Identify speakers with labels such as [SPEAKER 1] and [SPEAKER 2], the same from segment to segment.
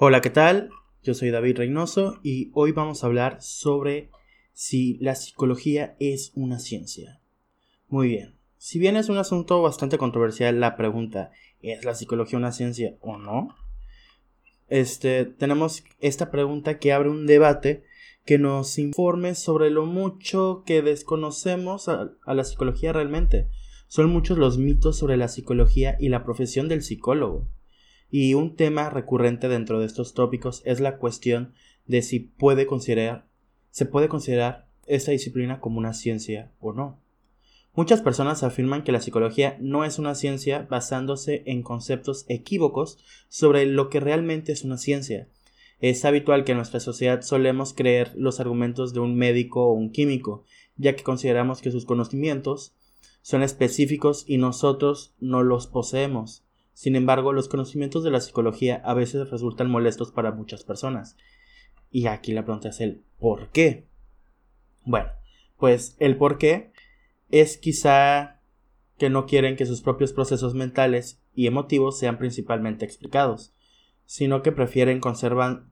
[SPEAKER 1] Hola, ¿qué tal? Yo soy David Reynoso y hoy vamos a hablar sobre si la psicología es una ciencia. Muy bien, si bien es un asunto bastante controversial la pregunta ¿es la psicología una ciencia o no? Este, tenemos esta pregunta que abre un debate que nos informe sobre lo mucho que desconocemos a, a la psicología realmente. Son muchos los mitos sobre la psicología y la profesión del psicólogo. Y un tema recurrente dentro de estos tópicos es la cuestión de si puede considerar, se puede considerar esta disciplina como una ciencia o no. Muchas personas afirman que la psicología no es una ciencia basándose en conceptos equívocos sobre lo que realmente es una ciencia. Es habitual que en nuestra sociedad solemos creer los argumentos de un médico o un químico, ya que consideramos que sus conocimientos son específicos y nosotros no los poseemos. Sin embargo, los conocimientos de la psicología a veces resultan molestos para muchas personas. Y aquí la pregunta es el ¿por qué? Bueno, pues el por qué es quizá que no quieren que sus propios procesos mentales y emotivos sean principalmente explicados, sino que prefieren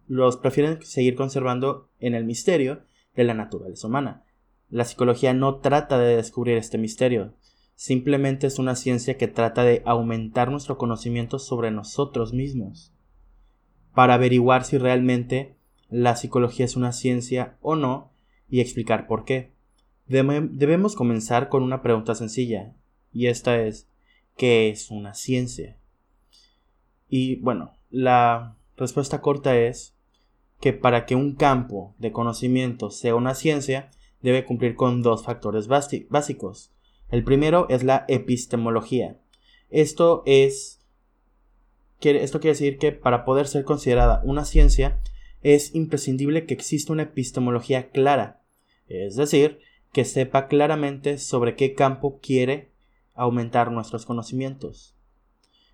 [SPEAKER 1] los prefieren seguir conservando en el misterio de la naturaleza humana. La psicología no trata de descubrir este misterio, Simplemente es una ciencia que trata de aumentar nuestro conocimiento sobre nosotros mismos, para averiguar si realmente la psicología es una ciencia o no y explicar por qué. Debemos comenzar con una pregunta sencilla, y esta es, ¿qué es una ciencia? Y bueno, la respuesta corta es que para que un campo de conocimiento sea una ciencia, debe cumplir con dos factores básicos. El primero es la epistemología. Esto es esto quiere decir que para poder ser considerada una ciencia es imprescindible que exista una epistemología clara, es decir, que sepa claramente sobre qué campo quiere aumentar nuestros conocimientos.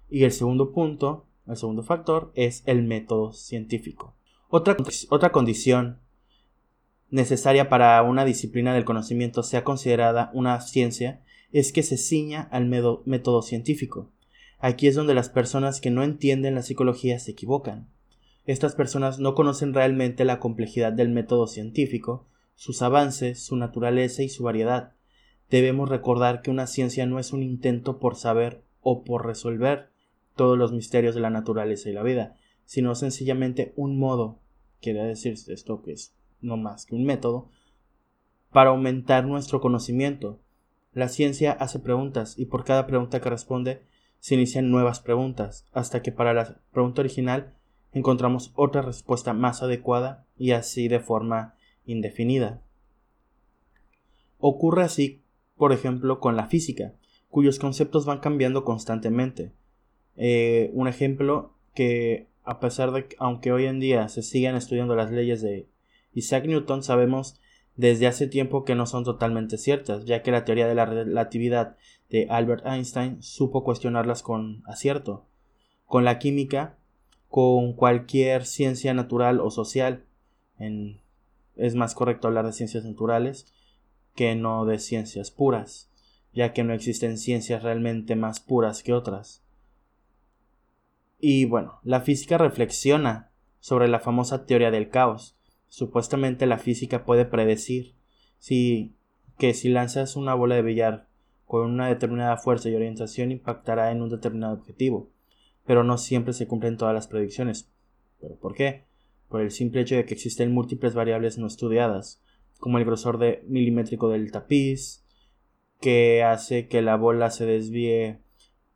[SPEAKER 1] Y el segundo punto, el segundo factor, es el método científico. Otra, otra condición necesaria para una disciplina del conocimiento sea considerada una ciencia es que se ciña al método científico. Aquí es donde las personas que no entienden la psicología se equivocan. Estas personas no conocen realmente la complejidad del método científico, sus avances, su naturaleza y su variedad. Debemos recordar que una ciencia no es un intento por saber o por resolver todos los misterios de la naturaleza y la vida, sino sencillamente un modo, quiere decir esto que es no más que un método, para aumentar nuestro conocimiento. La ciencia hace preguntas y por cada pregunta que responde se inician nuevas preguntas, hasta que para la pregunta original encontramos otra respuesta más adecuada y así de forma indefinida. Ocurre así, por ejemplo, con la física, cuyos conceptos van cambiando constantemente. Eh, un ejemplo que, a pesar de que, aunque hoy en día se sigan estudiando las leyes de Isaac Newton sabemos desde hace tiempo que no son totalmente ciertas, ya que la teoría de la relatividad de Albert Einstein supo cuestionarlas con acierto. Con la química, con cualquier ciencia natural o social, es más correcto hablar de ciencias naturales que no de ciencias puras, ya que no existen ciencias realmente más puras que otras. Y bueno, la física reflexiona sobre la famosa teoría del caos, Supuestamente la física puede predecir si que si lanzas una bola de billar con una determinada fuerza y orientación impactará en un determinado objetivo, pero no siempre se cumplen todas las predicciones. ¿Pero por qué? Por el simple hecho de que existen múltiples variables no estudiadas, como el grosor de milimétrico del tapiz, que hace que la bola se desvíe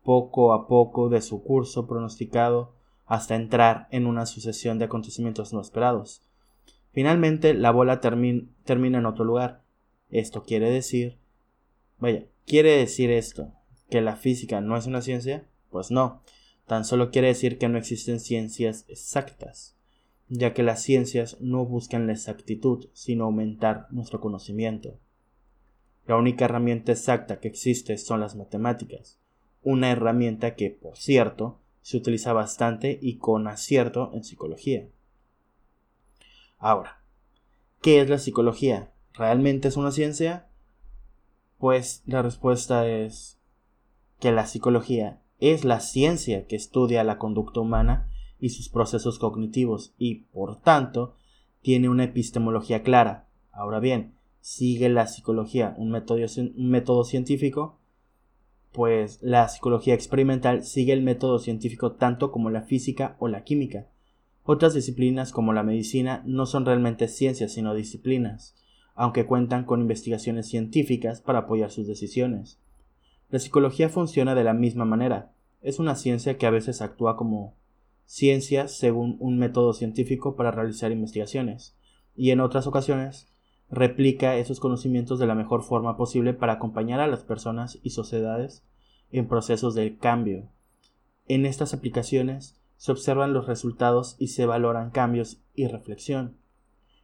[SPEAKER 1] poco a poco de su curso pronosticado hasta entrar en una sucesión de acontecimientos no esperados. Finalmente, la bola termina en otro lugar. Esto quiere decir... Vaya, ¿quiere decir esto que la física no es una ciencia? Pues no, tan solo quiere decir que no existen ciencias exactas, ya que las ciencias no buscan la exactitud, sino aumentar nuestro conocimiento. La única herramienta exacta que existe son las matemáticas, una herramienta que, por cierto, se utiliza bastante y con acierto en psicología. Ahora, ¿qué es la psicología? ¿Realmente es una ciencia? Pues la respuesta es que la psicología es la ciencia que estudia la conducta humana y sus procesos cognitivos y, por tanto, tiene una epistemología clara. Ahora bien, sigue la psicología un método, científico, pues la psicología experimental sigue el método científico tanto como la física o la química. Otras disciplinas como la medicina no son realmente ciencias sino disciplinas, aunque cuentan con investigaciones científicas para apoyar sus decisiones. La psicología funciona de la misma manera. Es una ciencia que a veces actúa como ciencia según un método científico para realizar investigaciones, y en otras ocasiones replica esos conocimientos de la mejor forma posible para acompañar a las personas y sociedades en procesos de cambio. En estas aplicaciones se observan los resultados y se valoran cambios y reflexión.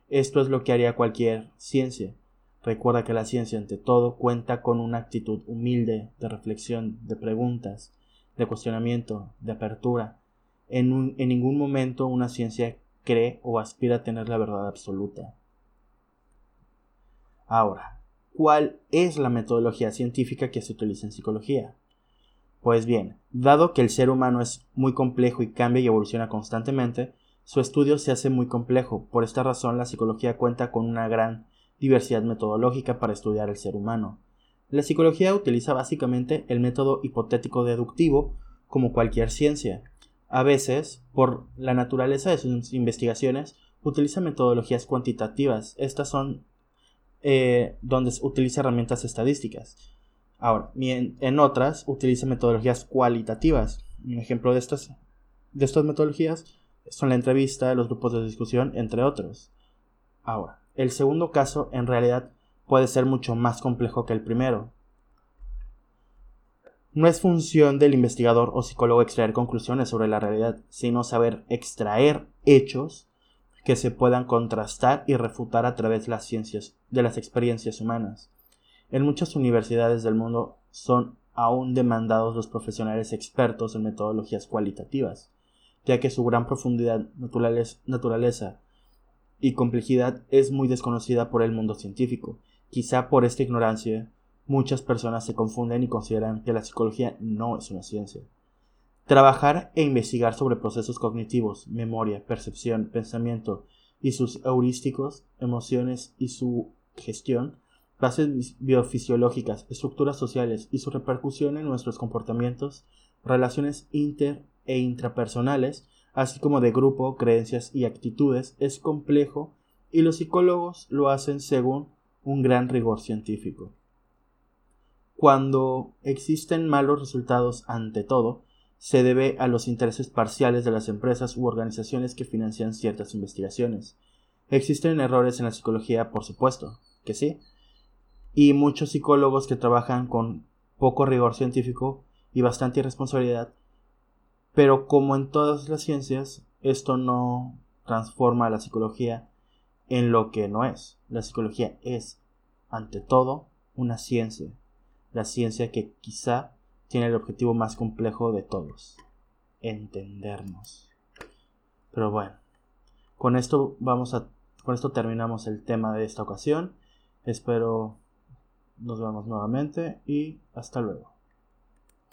[SPEAKER 1] Esto es lo que haría cualquier ciencia. Recuerda que la ciencia ante todo cuenta con una actitud humilde de reflexión, de preguntas, de cuestionamiento, de apertura. En, en ningún momento una ciencia cree o aspira a tener la verdad absoluta. Ahora, ¿cuál es la metodología científica que se utiliza en psicología? Pues bien, dado que el ser humano es muy complejo y cambia y evoluciona constantemente, su estudio se hace muy complejo. Por esta razón, la psicología cuenta con una gran diversidad metodológica para estudiar el ser humano. La psicología utiliza básicamente el método hipotético deductivo como cualquier ciencia. A veces, por la naturaleza de sus investigaciones, utiliza metodologías cuantitativas. Estas son eh, donde utiliza herramientas estadísticas. Ahora, en otras utiliza metodologías cualitativas. Un ejemplo de estas, de estas metodologías son la entrevista, los grupos de discusión, entre otros. Ahora, el segundo caso en realidad puede ser mucho más complejo que el primero. No es función del investigador o psicólogo extraer conclusiones sobre la realidad, sino saber extraer hechos que se puedan contrastar y refutar a través de las ciencias, de las experiencias humanas. En muchas universidades del mundo son aún demandados los profesionales expertos en metodologías cualitativas, ya que su gran profundidad, naturaleza y complejidad es muy desconocida por el mundo científico. Quizá por esta ignorancia, muchas personas se confunden y consideran que la psicología no es una ciencia. Trabajar e investigar sobre procesos cognitivos, memoria, percepción, pensamiento y sus heurísticos, emociones y su gestión, bases biofisiológicas, estructuras sociales y su repercusión en nuestros comportamientos, relaciones inter e intrapersonales, así como de grupo, creencias y actitudes, es complejo y los psicólogos lo hacen según un gran rigor científico. Cuando existen malos resultados ante todo, se debe a los intereses parciales de las empresas u organizaciones que financian ciertas investigaciones. Existen errores en la psicología, por supuesto, que sí, y muchos psicólogos que trabajan con poco rigor científico y bastante irresponsabilidad pero como en todas las ciencias, esto no transforma a la psicología en lo que no es. La psicología es, ante todo, una ciencia. La ciencia que quizá tiene el objetivo más complejo de todos. Entendernos. Pero bueno, con esto vamos a con esto terminamos el tema de esta ocasión. Espero nos vemos nuevamente y hasta luego.